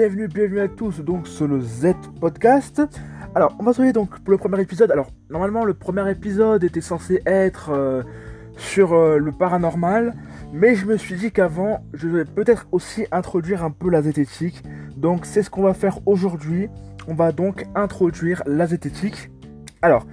Bienvenue, bienvenue à tous donc sur le Z Podcast. Alors, on va se donc pour le premier épisode. Alors, normalement, le premier épisode était censé être euh, sur euh, le paranormal, mais je me suis dit qu'avant, je vais peut-être aussi introduire un peu la zététique. Donc, c'est ce qu'on va faire aujourd'hui. On va donc introduire la zététique. Alors,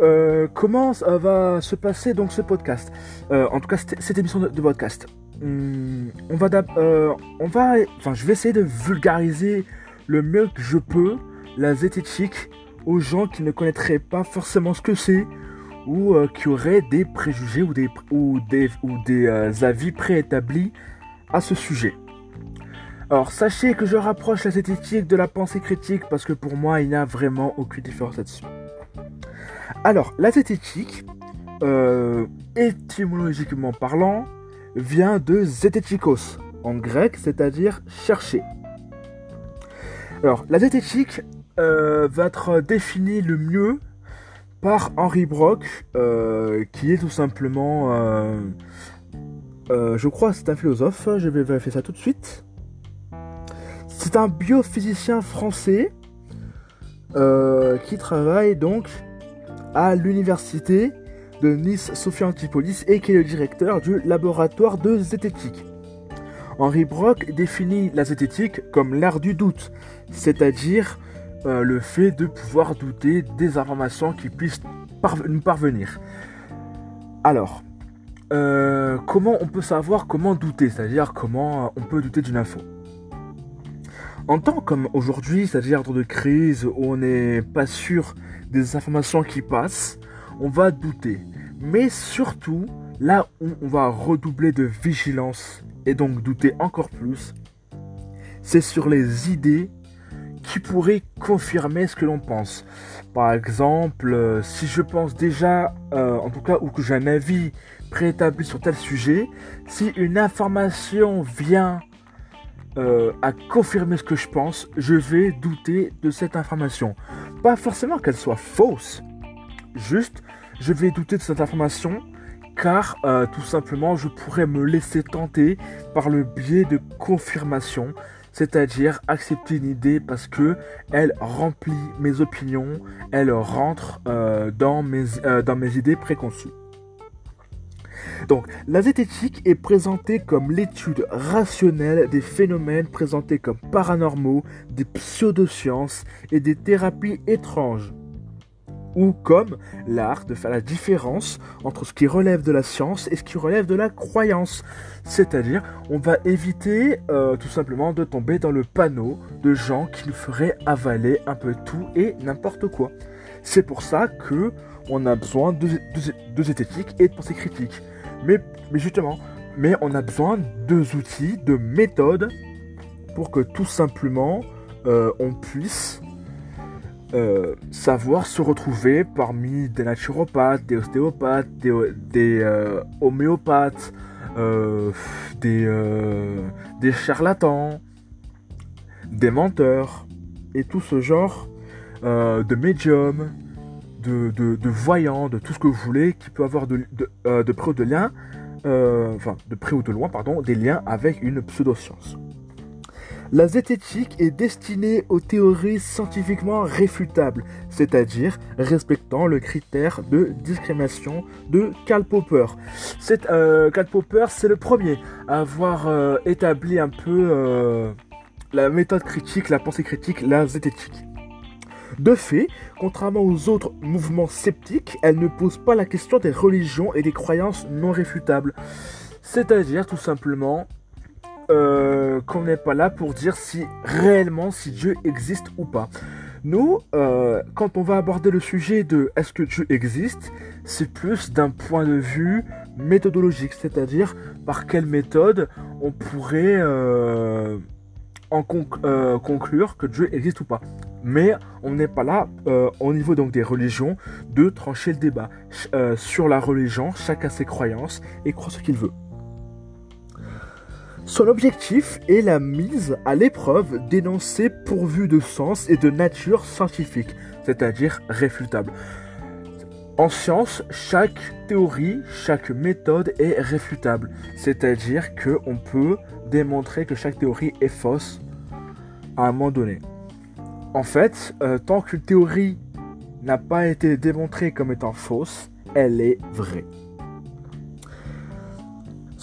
euh, comment va se passer donc ce podcast? En tout cas, cette, émission de podcast. Hum, on va, euh, on va, enfin, je vais essayer de vulgariser le mieux que je peux la zététique aux gens qui ne connaîtraient pas forcément ce que c'est ou euh, qui auraient des préjugés ou des, ou des, euh, avis préétablis à ce sujet. Alors, sachez que je rapproche la zététique de la pensée critique parce que pour moi, il n'y a vraiment aucune différence là-dessus. Alors, la zététique, étymologiquement parlant, vient de zététikos en grec, c'est-à-dire chercher. Alors, la zététique euh, va être définie le mieux par Henri Brock, euh, qui est tout simplement, euh, je crois, c'est un philosophe. Je vais vérifier ça tout de suite. C'est un biophysicien français qui travaille donc à l'université de Nice Sophia Antipolis et qui est le directeur du laboratoire de zététique. Henri Brock définit la zététique comme l'art du doute, c'est-à-dire euh, le fait de pouvoir douter des informations qui puissent nous parvenir. Alors, euh, comment on peut savoir comment douter, c'est-à-dire comment euh, on peut douter d'une info? En temps comme aujourd'hui, c'est-à-dire dans de crise où on n'est pas sûr des informations qui passent, on va douter. Mais surtout, là où on va redoubler de vigilance et donc douter encore plus, c'est sur les idées qui pourraient confirmer ce que l'on pense. Par exemple, euh, si je pense déjà, euh, en tout cas, ou que j'ai un avis préétabli sur tel sujet, si une information vient euh, à confirmer ce que je pense, je vais douter de cette information. Pas forcément qu'elle soit fausse, juste je vais douter de cette information car euh, tout simplement je pourrais me laisser tenter par le biais de confirmation, c'est-à-dire accepter une idée parce que elle remplit mes opinions, elle rentre euh, dans, mes, euh, dans mes idées préconçues. Donc, la zététique est présentée comme l'étude rationnelle des phénomènes présentés comme paranormaux, des pseudosciences et des thérapies étranges ou comme l'art de faire la différence entre ce qui relève de la science et ce qui relève de la croyance. C'est-à-dire, on va éviter euh, tout simplement de tomber dans le panneau de gens qui nous feraient avaler un peu tout et n'importe quoi. C'est pour ça que on a besoin de, de, et de pensée critique. Mais, mais justement, mais on a besoin de outils, de méthodes pour que tout simplement euh, on puisse euh, savoir se retrouver parmi des naturopathes, des ostéopathes, des, euh, homéopathes, euh, des, charlatans, des menteurs, et tout ce genre de médiums, de, voyants, de tout ce que vous voulez, qui peut avoir de près ou de loin, pardon, des liens avec une pseudoscience. La zététique est destinée aux théories scientifiquement réfutables, c'est-à-dire respectant le critère de discrimination de Karl Popper. Euh, Karl Popper, c'est le premier à avoir euh, établi un peu euh, la méthode critique, la pensée critique, la zététique. De fait, contrairement aux autres mouvements sceptiques, elle ne pose pas la question des religions et des croyances non réfutables. C'est-à-dire tout simplement euh, qu'on n'est pas là pour dire si réellement si Dieu existe ou pas. Nous, euh, quand on va aborder le sujet de est-ce que Dieu existe, c'est plus d'un point de vue méthodologique, c'est-à-dire par quelle méthode on pourrait euh, en conc- conclure que Dieu existe ou pas. Mais on n'est pas là au niveau donc des religions de trancher le débat sur la religion. Chacun ses croyances et croit ce qu'il veut. Son objectif est la mise à l'épreuve d'énoncés pourvus de sens et de nature scientifique, c'est-à-dire réfutable. En science, chaque théorie, chaque méthode est réfutable, c'est-à-dire que on peut démontrer que chaque théorie est fausse à un moment donné. En fait, euh, tant qu'une théorie n'a pas été démontrée comme étant fausse, elle est vraie.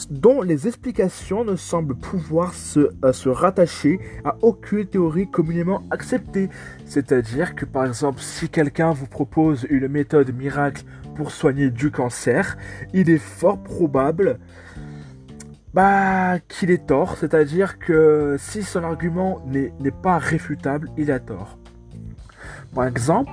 Dont les explications ne semblent pouvoir se, euh, se rattacher à aucune théorie communément acceptée. C'est-à-dire que par exemple, si quelqu'un vous propose une méthode miracle pour soigner du cancer, il est fort probable bah, qu'il est tort, c'est-à-dire que si son argument n'est pas réfutable, il a tort. Par exemple,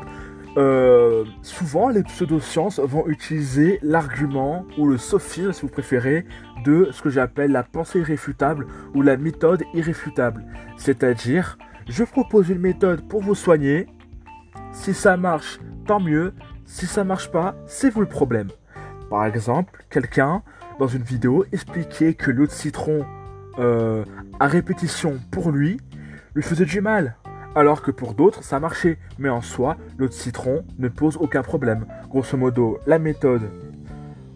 euh, souvent les pseudosciences vont utiliser l'argument ou le sophisme, si vous préférez, de ce que j'appelle la pensée irréfutable ou la méthode irréfutable. C'est-à-dire, je propose une méthode pour vous soigner. Si ça marche, tant mieux. Si ça marche pas, c'est vous le problème. Par exemple, quelqu'un dans une vidéo expliquait que l'eau de citron euh, à répétition pour lui lui faisait du mal, alors que pour d'autres ça marchait. Mais en soi, l'eau de citron ne pose aucun problème. Grosso modo, la méthode,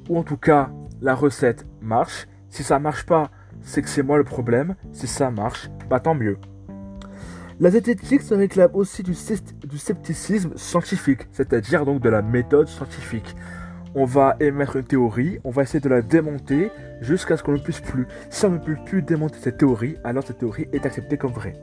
ou en tout cas la recette marche. Si ça marche pas, c'est que c'est moi le problème. Si ça marche, bah tant mieux. La zététique se réclame aussi du, scepticisme scientifique, c'est-à-dire donc de la méthode scientifique. On va émettre une théorie, on va essayer de la démonter jusqu'à ce qu'on ne puisse plus. Si on ne peut plus démonter cette théorie, alors cette théorie est acceptée comme vraie.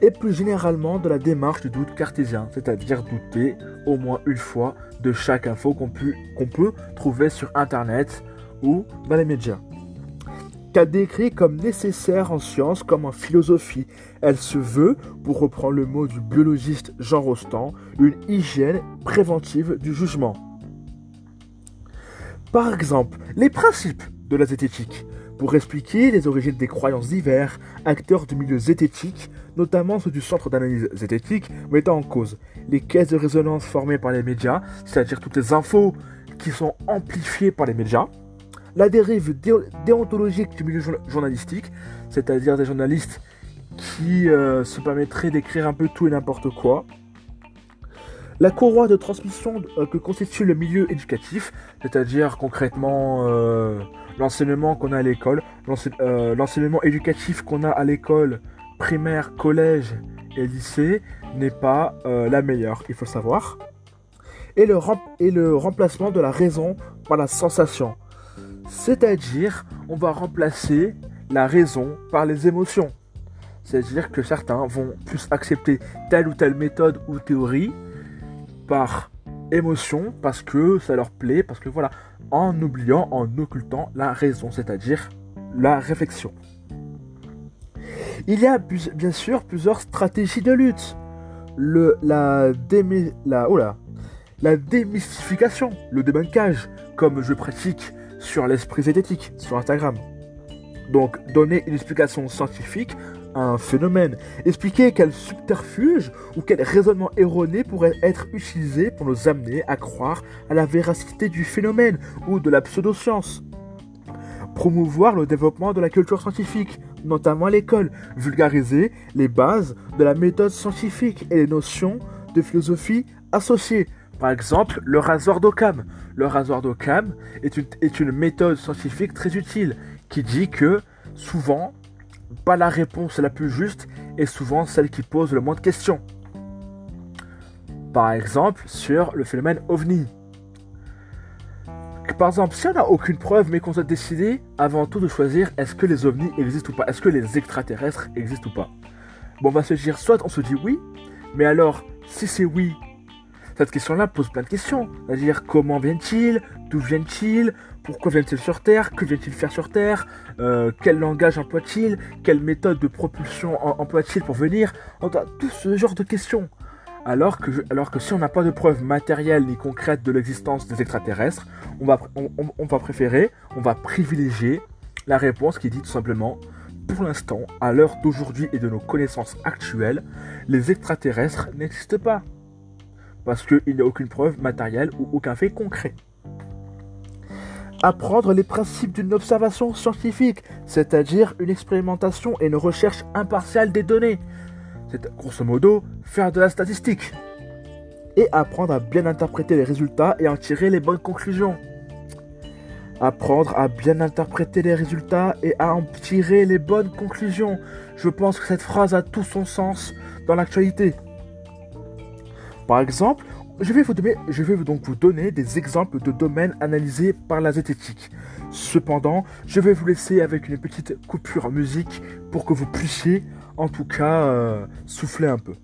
Et plus généralement de la démarche du doute cartésien, c'est-à-dire douter au moins une fois de chaque info qu'on peut trouver sur Internet ou dans les médias qu'elle décrit comme nécessaire en science comme en philosophie. Elle se veut, pour reprendre le mot du biologiste Jean Rostand, une hygiène préventive du jugement. Par exemple, les principes de la zététique, pour expliquer les origines des croyances divers, acteurs du milieu zététique, notamment ceux du centre d'analyse zététique, mettant en cause les caisses de résonance formées par les médias, c'est-à-dire toutes les infos qui sont amplifiées par les médias, la dérive déontologique du milieu journalistique, c'est-à-dire des journalistes qui euh, se permettraient d'écrire un peu tout et n'importe quoi. La courroie de transmission euh, que constitue le milieu éducatif, c'est-à-dire concrètement euh, l'enseignement qu'on a à l'école, l'enseignement éducatif qu'on a à l'école primaire, collège et lycée n'est pas la meilleure, il faut savoir. Et le, et le remplacement de la raison par la sensation. C'est-à-dire, on va remplacer la raison par les émotions. C'est-à-dire que certains vont plus accepter telle ou telle méthode ou théorie par émotion parce que ça leur plaît, parce que voilà, en oubliant, en occultant la raison, c'est-à-dire la réflexion. Il y a bien sûr plusieurs stratégies de lutte. La, oh la démystification, le débunkage, comme je pratique sur l'esprit zététique sur Instagram. Donc, donner une explication scientifique à un phénomène. Expliquer quel subterfuge ou quel raisonnement erroné pourrait être utilisé pour nous amener à croire à la véracité du phénomène ou de la pseudoscience. Promouvoir le développement de la culture scientifique, notamment à l'école. Vulgariser les bases de la méthode scientifique et les notions de philosophie associées. Par exemple, le rasoir d'Occam. Le rasoir d'Occam est une, est une méthode scientifique très utile qui dit que souvent, pas la réponse la plus juste est souvent celle qui pose le moins de questions. Par exemple, sur le phénomène ovni. Par exemple, si on n'a aucune preuve mais qu'on doit décider avant tout de choisir est-ce que les ovnis existent ou pas, est-ce que les extraterrestres existent ou pas? Bon, on va se dire soit on se dit oui, mais alors si c'est oui, cette question-là pose plein de questions. C'est-à-dire comment viennent-ils D'où viennent-ils Pourquoi viennent-ils sur Terre? Que viennent-ils faire sur Terre? Euh, Quel langage emploient-ils Quelle méthode de propulsion emploient-ils pour venir? Tout ce genre de questions. Alors que, si on n'a pas de preuves matérielles ni concrètes de l'existence des extraterrestres, on va, on va préférer, on va privilégier la réponse qui dit tout simplement pour l'instant, à l'heure d'aujourd'hui et de nos connaissances actuelles, les extraterrestres n'existent pas parce qu'il n'y a aucune preuve matérielle ou aucun fait concret. Apprendre les principes d'une observation scientifique, c'est-à-dire une expérimentation et une recherche impartiale des données. C'est grosso modo faire de la statistique. Et apprendre à bien interpréter les résultats et en tirer les bonnes conclusions. apprendre à bien interpréter les résultats et à en tirer les bonnes conclusions. Je pense que cette phrase a tout son sens dans l'actualité. Par exemple, je vais, vous donner, donc vous donner des exemples de domaines analysés par la zététique. Cependant, je vais vous laisser avec une petite coupure musique pour que vous puissiez, en tout cas, euh, souffler un peu.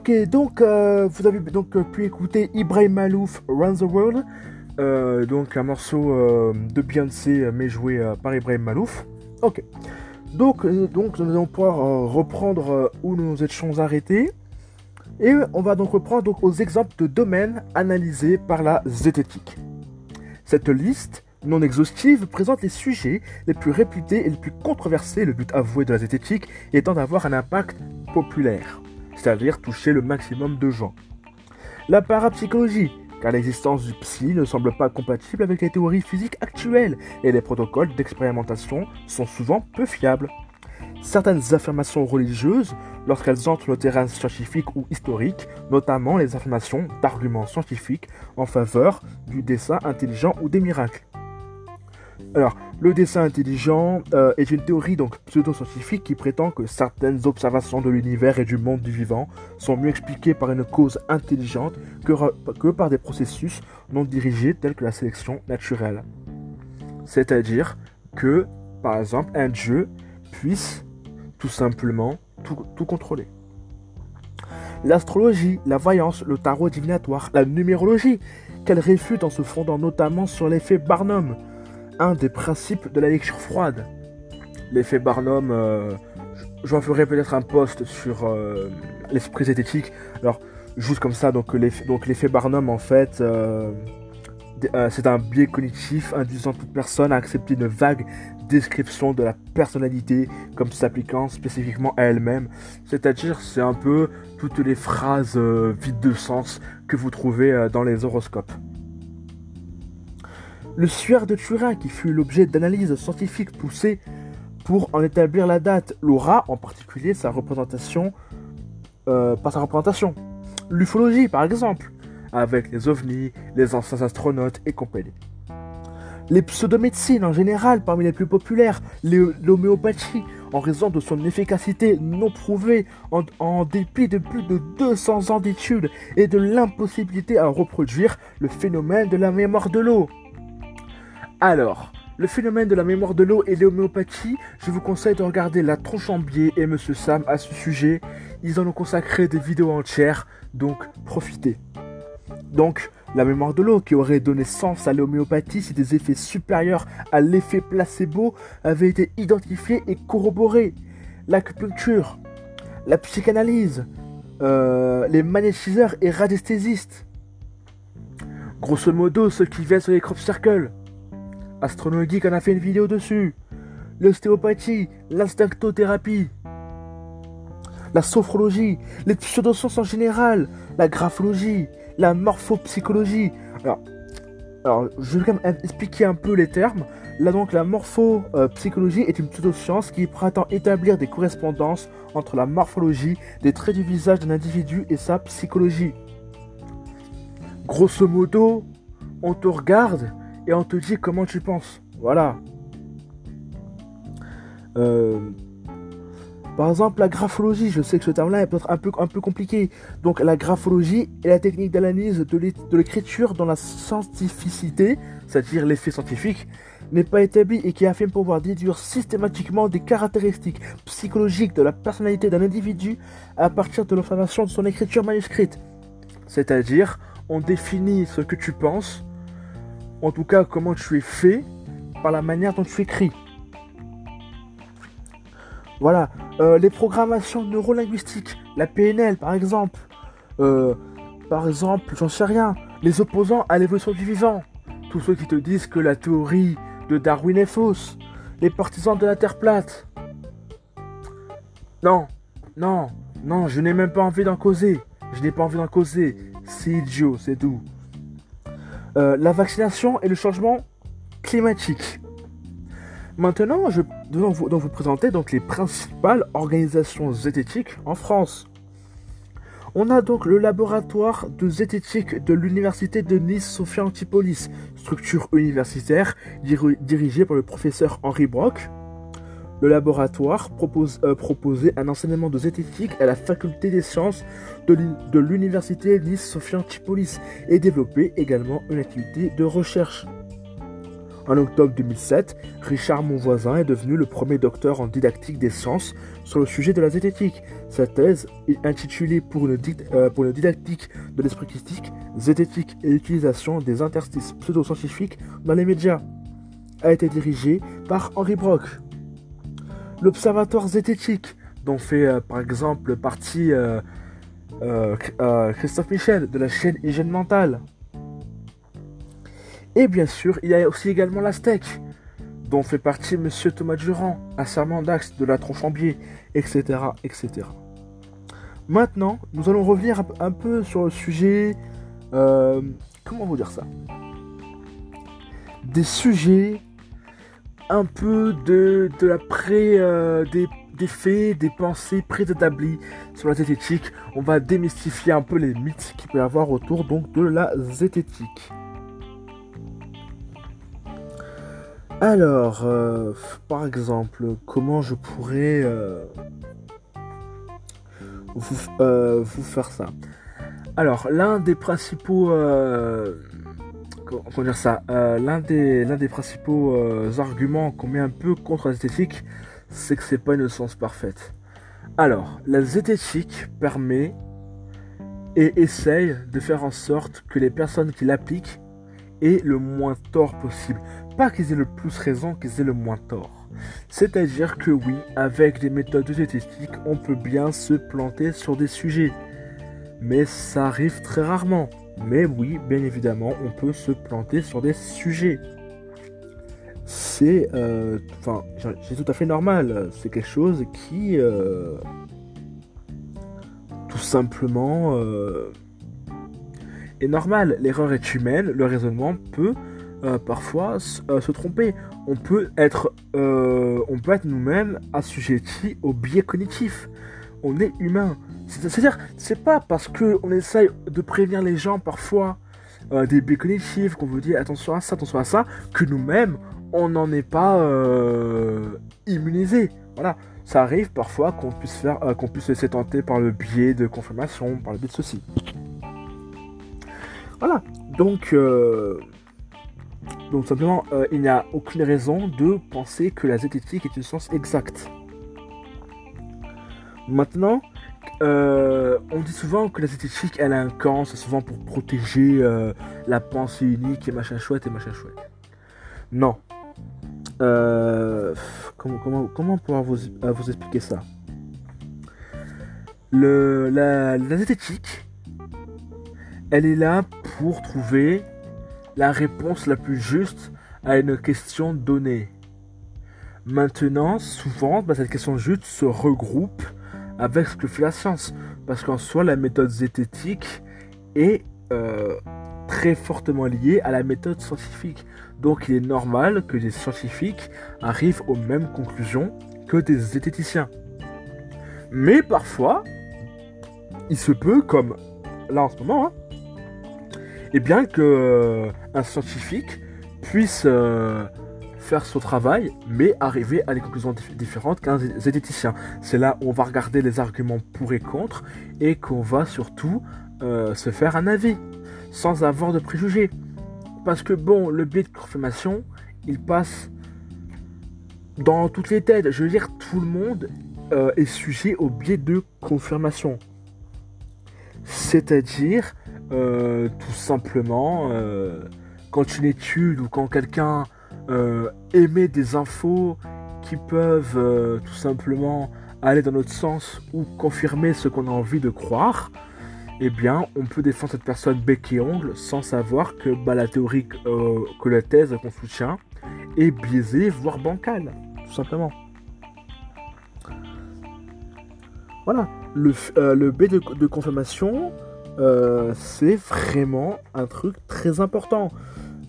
Ok, donc euh, vous avez donc euh, pu écouter Ibrahim Malouf Run the World, euh, donc un morceau de Beyoncé mais joué par Ibrahim Malouf. Ok, donc, donc nous allons pouvoir reprendre où nous nous étions arrêtés. Et on va donc reprendre donc, aux exemples de domaines analysés par la zététique. Cette liste non exhaustive présente les sujets les plus réputés et les plus controversés, le but avoué de la zététique étant d'avoir un impact populaire c'est-à-dire toucher le maximum de gens. La parapsychologie, car l'existence du psy ne semble pas compatible avec les théories physiques actuelles et les protocoles d'expérimentation sont souvent peu fiables. certaines affirmations religieuses lorsqu'elles entrent le terrain scientifique ou historique, notamment les affirmations d'arguments scientifiques en faveur du dessin intelligent ou des miracles. Alors, le dessin intelligent euh, est une théorie donc pseudo-scientifique qui prétend que certaines observations de l'univers et du monde du vivant sont mieux expliquées par une cause intelligente que, par des processus non dirigés tels que la sélection naturelle. C'est-à-dire que, par exemple, un dieu puisse tout simplement tout contrôler. L'astrologie, la voyance, le tarot divinatoire, la numérologie, qu'elle réfute en se fondant notamment sur l'effet Barnum, un des principes de la lecture froide. L'effet Barnum, euh, j'en ferai peut-être un post sur euh, l'esprit zététique. Alors, juste comme ça, donc l'effet Barnum, en fait, euh, c'est un biais cognitif induisant toute personne à accepter une vague description de la personnalité comme s'appliquant spécifiquement à elle-même. C'est-à-dire, c'est un peu toutes les phrases vides de sens que vous trouvez dans les horoscopes. Le suaire de Turin, qui fut l'objet d'analyses scientifiques poussées pour en établir la date, l'aura, en particulier sa représentation, euh, par sa représentation. L'ufologie, par exemple, avec les ovnis, les anciens astronautes et compagnie. Les pseudomédecines en général, parmi les plus populaires, l'homéopathie, en raison de son efficacité non prouvée en, en, dépit de plus de 200 ans d'études et de l'impossibilité à reproduire le phénomène de la mémoire de l'eau. Alors, le phénomène de la mémoire de l'eau et l'homéopathie, je vous conseille de regarder La Tronche en Biais et Monsieur Sam à ce sujet. Ils en ont consacré des vidéos entières, donc profitez. Donc, la mémoire de l'eau qui aurait donné sens à l'homéopathie si des effets supérieurs à l'effet placebo avaient été identifiés et corroborés. L'acupuncture, la psychanalyse, euh, les magnétiseurs et radiesthésistes. Grosso modo, ceux qui viennent sur les crop circles. Astronogeek en a fait une vidéo dessus. L'ostéopathie, l'instinctothérapie, la sophrologie, les pseudosciences en général, la graphologie, la morphopsychologie. Alors, alors, je vais quand même expliquer un peu les termes. Là donc, la morphopsychologie est une pseudoscience qui prétend établir des correspondances entre la morphologie des traits du visage d'un individu et sa psychologie. Grosso modo, on te regarde et on te dit comment tu penses. Voilà. Euh, par exemple, la graphologie, je sais que ce terme-là est peut-être un peu, compliqué. Donc, la graphologie est la technique d'analyse de l'écriture dans la scientificité, c'est-à-dire l'effet scientifique, n'est pas établie et qui affirme pouvoir déduire systématiquement des caractéristiques psychologiques de la personnalité d'un individu à partir de l'observation de son écriture manuscrite. C'est-à-dire, on définit ce que tu penses en tout cas comment tu es fait par la manière dont tu écris. Voilà, euh, les programmations neurolinguistiques, la PNL par exemple, euh, par exemple, j'en sais rien, les opposants à l'évolution du vivant, tous ceux qui te disent que la théorie de Darwin est fausse, les partisans de la Terre plate. Non, non, non, je n'ai même pas envie d'en causer, je n'ai pas envie d'en causer, c'est idiot, c'est doux. Euh, la vaccination et le changement climatique. Maintenant, je vais vous, présenter donc les principales organisations zététiques en France. On a donc le laboratoire de zététique de l'université de Nice Sophia Antipolis, structure universitaire dirigée par le professeur Henri Brock. Le laboratoire propose, euh, proposait un enseignement de zététique à la faculté des sciences de l'université Nice Sophia Antipolis et développait également une activité de recherche. En octobre 2007, Richard Monvoisin est devenu le premier docteur en didactique des sciences sur le sujet de la zététique. Sa thèse, intitulée pour une, euh, pour une didactique de l'esprit christique, zététique et l'utilisation des interstices pseudo-scientifiques dans les médias, a été dirigée par Henri Brock. L'Observatoire zététique, dont fait euh, par exemple partie euh, euh, Christophe Michel de la chaîne Hygiène Mentale. Et bien sûr, il y a aussi également la Steak, dont fait partie Monsieur Thomas Durand, à Serment d'Axe de la Tronchambier, etc., etc. Maintenant, nous allons revenir un peu sur le sujet. comment vous dire ça? Des sujets un peu de, de la pré, euh, des, faits, des pensées préétablies sur la zététique. On va démystifier un peu les mythes qu'il peut y avoir autour donc de la zététique. Alors, euh, par exemple, comment je pourrais euh, vous, faire ça? Alors, l'un des principaux... comment dire ça L'un des, l'un des principaux arguments qu'on met un peu contre la zététique, c'est que c'est pas une science parfaite. Alors, la zététique permet et essaye de faire en sorte que les personnes qui l'appliquent aient le moins tort possible pas qu'ils aient le plus raison, qu'ils aient le moins tort. C'est-à-dire que oui, avec des méthodes zététiques, on peut bien se planter sur des sujets. Mais ça arrive très rarement. Mais oui, bien évidemment, on peut se planter sur des sujets. C'est... Euh, enfin, c'est tout à fait normal. C'est quelque chose qui... Euh, tout simplement... Euh, est normal. L'erreur est humaine, le raisonnement peut parfois se tromper. On peut être, on peut être nous-mêmes assujettis au biais cognitif. On est humain. C'est-à-dire, c'est pas parce que on essaye de prévenir les gens parfois des biais cognitifs qu'on vous dit attention à ça, attention à ça, que nous-mêmes on n'en est pas immunisé. Voilà, ça arrive parfois qu'on puisse faire, qu'on puisse se laisser tenter par le biais de confirmation, par le biais de ceci. Voilà, donc donc simplement, euh, il n'y a aucune raison de penser que la zététique est une science exacte. Maintenant, euh, on dit souvent que la zététique, elle a un camp, c'est souvent pour protéger euh, la pensée unique et machin chouette et machin chouette. Non. comment, comment, pouvoir vous, expliquer ça? Le, la, la zététique, elle est là pour trouver la réponse la plus juste à une question donnée. Maintenant, souvent, bah, cette question juste se regroupe avec ce que fait la science. Parce qu'en soi, la méthode zététique est euh, très fortement liée à la méthode scientifique. Donc il est normal que des scientifiques arrivent aux mêmes conclusions que des zététiciens. Mais parfois, il se peut, comme là en ce moment, hein, et bien que euh, un scientifique puisse euh, faire son travail, mais arriver à des conclusions différentes qu'un zététicien. C'est là où on va regarder les arguments pour et contre, et qu'on va surtout euh, se faire un avis, sans avoir de préjugés. Parce que bon, le biais de confirmation, il passe dans toutes les têtes. Je veux dire, tout le monde est sujet au biais de confirmation. C'est-à-dire euh, tout simplement, euh, quand une étude ou quand quelqu'un euh, émet des infos qui peuvent tout simplement aller dans notre sens ou confirmer ce qu'on a envie de croire, eh bien, on peut défendre cette personne bec et ongle sans savoir que bah, la théorie, que la thèse qu'on soutient est biaisée, voire bancale, tout simplement. Voilà, le, B de confirmation, euh, c'est vraiment un truc très important.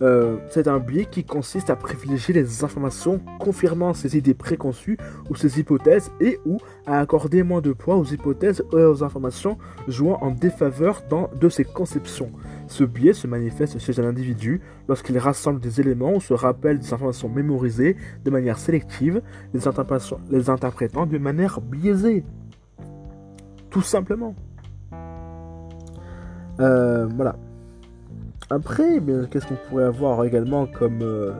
Euh, c'est un biais qui consiste à privilégier les informations confirmant ses idées préconçues ou ses hypothèses et ou à accorder moins de poids aux hypothèses et aux informations jouant en défaveur dans, de ses conceptions. Ce biais se manifeste chez un individu lorsqu'il rassemble des éléments ou se rappelle des informations mémorisées de manière sélective, les, les interprétant de manière biaisée. Tout simplement. Euh, voilà. Après, eh qu'est-ce qu'on pourrait avoir également comme euh,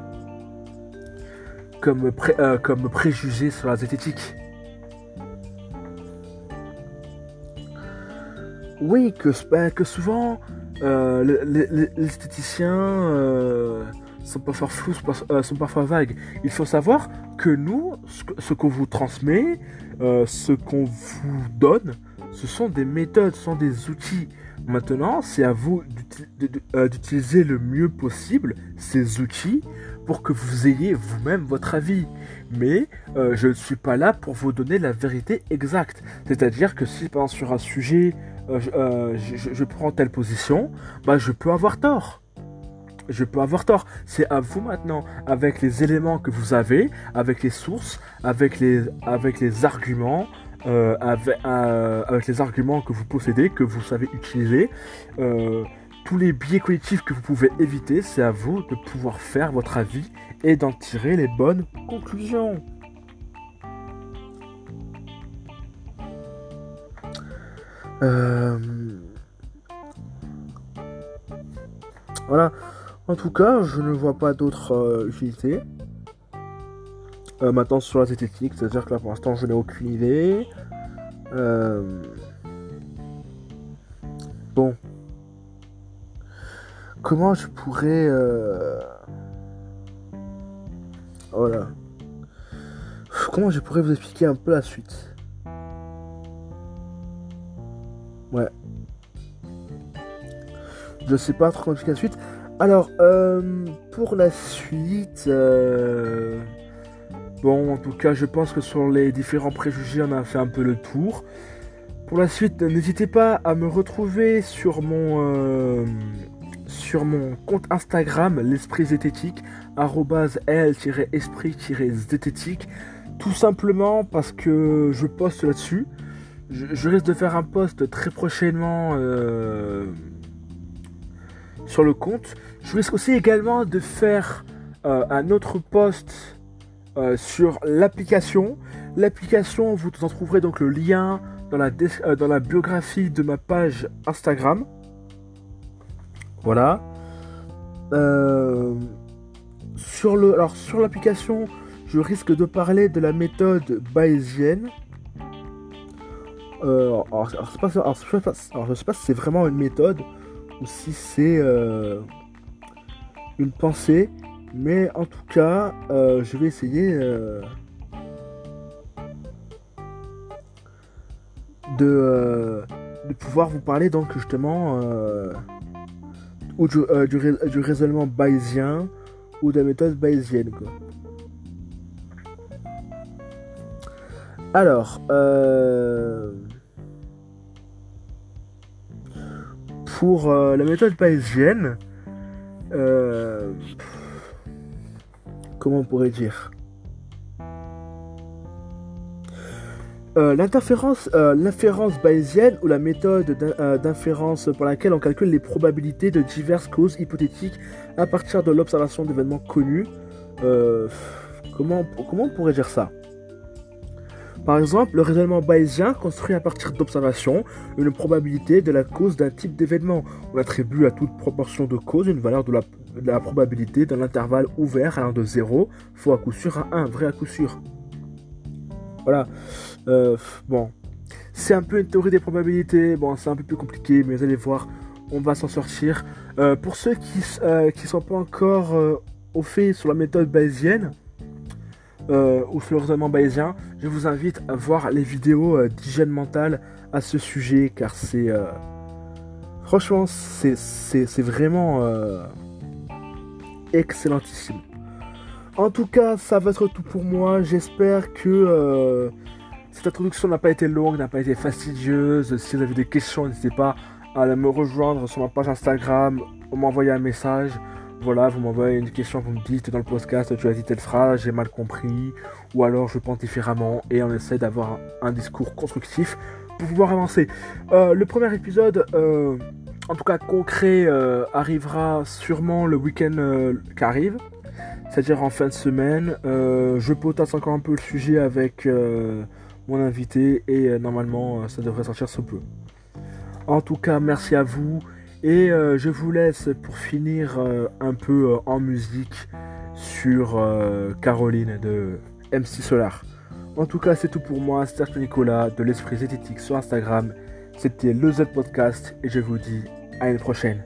comme, euh, comme préjugé sur la zététique? Oui, que, que souvent les, esthéticiens sont parfois flous, sont parfois vagues. Il faut savoir que nous, ce qu'on vous transmet, ce qu'on vous donne, ce sont des méthodes, ce sont des outils. Maintenant, c'est à vous euh, d'utiliser le mieux possible ces outils pour que vous ayez vous-même votre avis. Mais euh, je ne suis pas là pour vous donner la vérité exacte. C'est-à-dire que si par sur un sujet, euh, je, prends telle position, bah, je peux avoir tort. je peux avoir tort. C'est à vous maintenant, avec les éléments que vous avez, avec les sources, avec les arguments, euh, avec, euh, avec, les arguments que vous possédez, que vous savez utiliser, euh, tous les biais cognitifs que vous pouvez éviter, c'est à vous de pouvoir faire votre avis et d'en tirer les bonnes conclusions. Voilà. En tout cas, je ne vois pas d'autres utilités. Euh, maintenant sur la zététique, c'est-à-dire que là pour l'instant je n'ai aucune idée. Euh, bon. Comment je pourrais... Euh, voilà. Comment je pourrais vous expliquer un peu la suite? Ouais. Je sais pas trop comment expliquer la suite. Alors, pour la suite... Bon, en tout cas, je pense que sur les différents préjugés, on a fait un peu le tour. Pour la suite, n'hésitez pas à me retrouver sur mon, euh, sur mon compte Instagram, l'esprit zététique, l-esprit-zététique, tout simplement parce que je poste là-dessus. Je, risque de faire un post très prochainement euh, sur le compte. Je risque aussi également de faire euh, un autre post euh, sur l'application. L'application, vous en trouverez donc le lien dans la, euh, biographie de ma page Instagram. Voilà. Euh, sur l'application, je risque de parler de la méthode bayésienne. alors, je ne sais pas si c'est vraiment une méthode ou si c'est une pensée. Mais en tout cas, euh, je vais essayer euh, de, euh, de, pouvoir vous parler donc justement du, raisonnement bayésien ou de la méthode bayésienne. Alors, pour la méthode bayésienne, comment on pourrait dire euh, euh, l'inférence bayésienne ou la méthode euh, d'inférence par laquelle on calcule les probabilités de diverses causes hypothétiques à partir de l'observation d'événements connus. comment, comment on pourrait dire ça? Par exemple, le raisonnement bayésien construit à partir d'observations une probabilité de la cause d'un type d'événement. On attribue à toute proportion de cause une valeur de la, probabilité dans l'intervalle ouvert allant de 0, faux à coup sûr, à 1, vrai à coup sûr. Voilà. Euh, bon. C'est un peu une théorie des probabilités. Bon, c'est un peu plus compliqué, mais vous allez voir, on va s'en sortir. Euh, pour ceux qui ne euh, sont pas encore au fait sur la méthode bayésienne, ou sur le raisonnement bayésien, je vous invite à voir les vidéos d'hygiène mentale à ce sujet, car c'est... franchement, c'est vraiment excellentissime. En tout cas, ça va être tout pour moi. J'espère que euh, cette introduction n'a pas été longue, n'a pas été fastidieuse. Si vous avez des questions, n'hésitez pas à me rejoindre sur ma page Instagram ou m'envoyer un message. Voilà, vous m'envoyez une question, vous me dites dans le podcast, tu as dit telle phrase, j'ai mal compris, ou alors je pense différemment, et on essaie d'avoir un, discours constructif pour pouvoir avancer. Euh, le premier épisode, euh, en tout cas concret, euh, arrivera sûrement le week-end qui arrive, c'est-à-dire en fin de semaine. Je potasse encore un peu le sujet avec mon invité et normalement ça devrait sortir sous peu. En tout cas, merci à vous et je vous laisse pour finir un peu en musique sur Caroline de MC Solar. En tout cas, c'est tout pour moi. C'était Nicolas de l'Esprit Zététique sur Instagram. C'était le Z Podcast et je vous dis à une prochaine.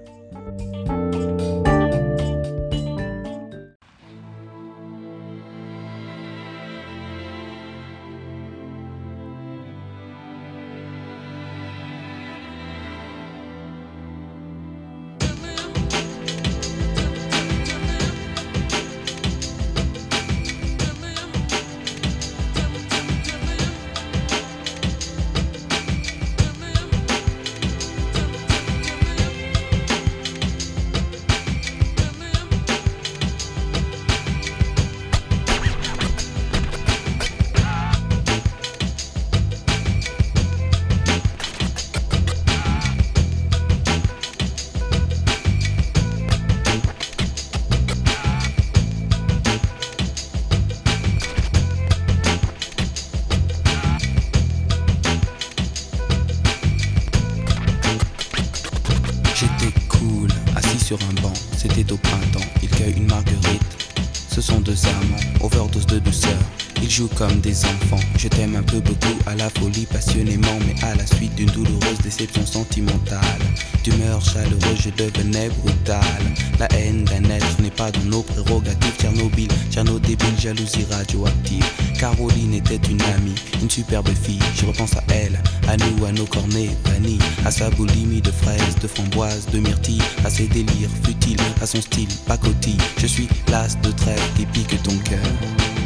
Comme des enfants. Je t'aime un peu beaucoup à la folie passionnément, mais à la suite d'une douloureuse déception sentimentale. D'humeur chaleureuse, je devenais brutal. La haine d'un être n'est pas dans nos prérogatives. Tchernobyl, Tcherno débile, jalousie radioactive. Caroline était une amie, une superbe fille. Je repense à elle, à nous, à nos cornets vanille, à sa boulimie de fraises, de framboises, de myrtilles, à ses délires futiles, à son style pacotille. Je suis l'as de trêve qui pique ton cœur.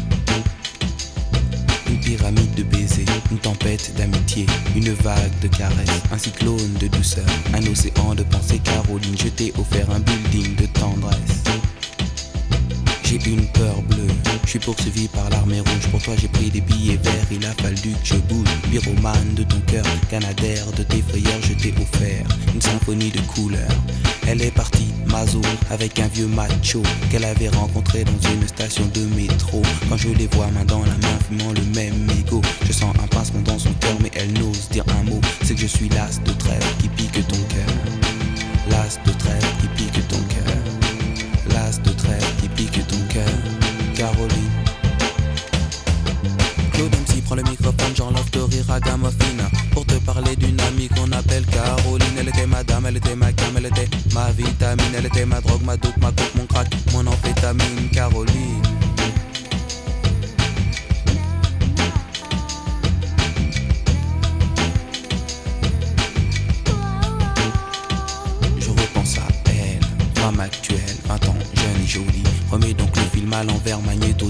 Pyramide de baisers, une tempête d'amitié, une vague de caresses, un cyclone de douceur, un océan de pensées. Caroline, je t'ai offert un building de tendresse. J'ai une peur bleue, je suis poursuivi par l'armée rouge. Pour toi, j'ai pris des billets verts, il a fallu que je bouge. Pyromane de ton cœur, canadaire de tes frayeurs, je t'ai offert une symphonie de couleurs. Elle est partie, Mazo, avec un vieux macho qu'elle avait rencontré dans une station de métro. Quand je les vois main dans la main, fumant le même mégot, je sens un pincement dans son cœur, mais elle n'ose dire un mot. C'est que je suis l'as de trêve qui pique ton cœur. L'as de trêve qui pique ton cœur. L'as de trêve qui pique ton cœur. Caroline. Claude MC prend le microphone, j'enlève de rire à Gamofina Pour te parler d'une amie qu'on appelle Caroline. Elle était ma dame, elle était ma cam, elle était ma vitamine. Elle était ma drogue, ma dope, ma coke, mon crack, mon amphétamine. Caroline. Je repense à elle, femme actuelle, 20 ans, jeune et jolie. Remets donc le film à l'envers, magnéto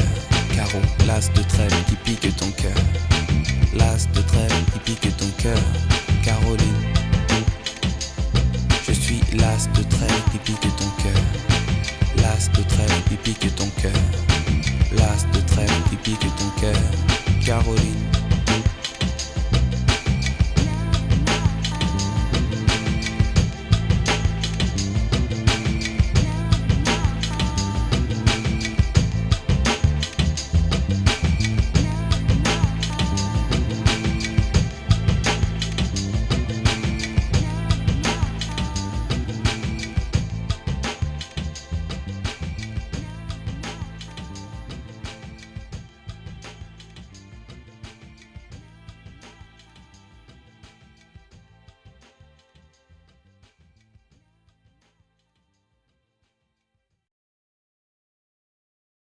Carreau, l'as de trêve qui pique ton cœur. L'as de trêve qui pique ton cœur. Caroline. Je suis l'as de trêve qui pique ton cœur. L'as de trêve qui pique ton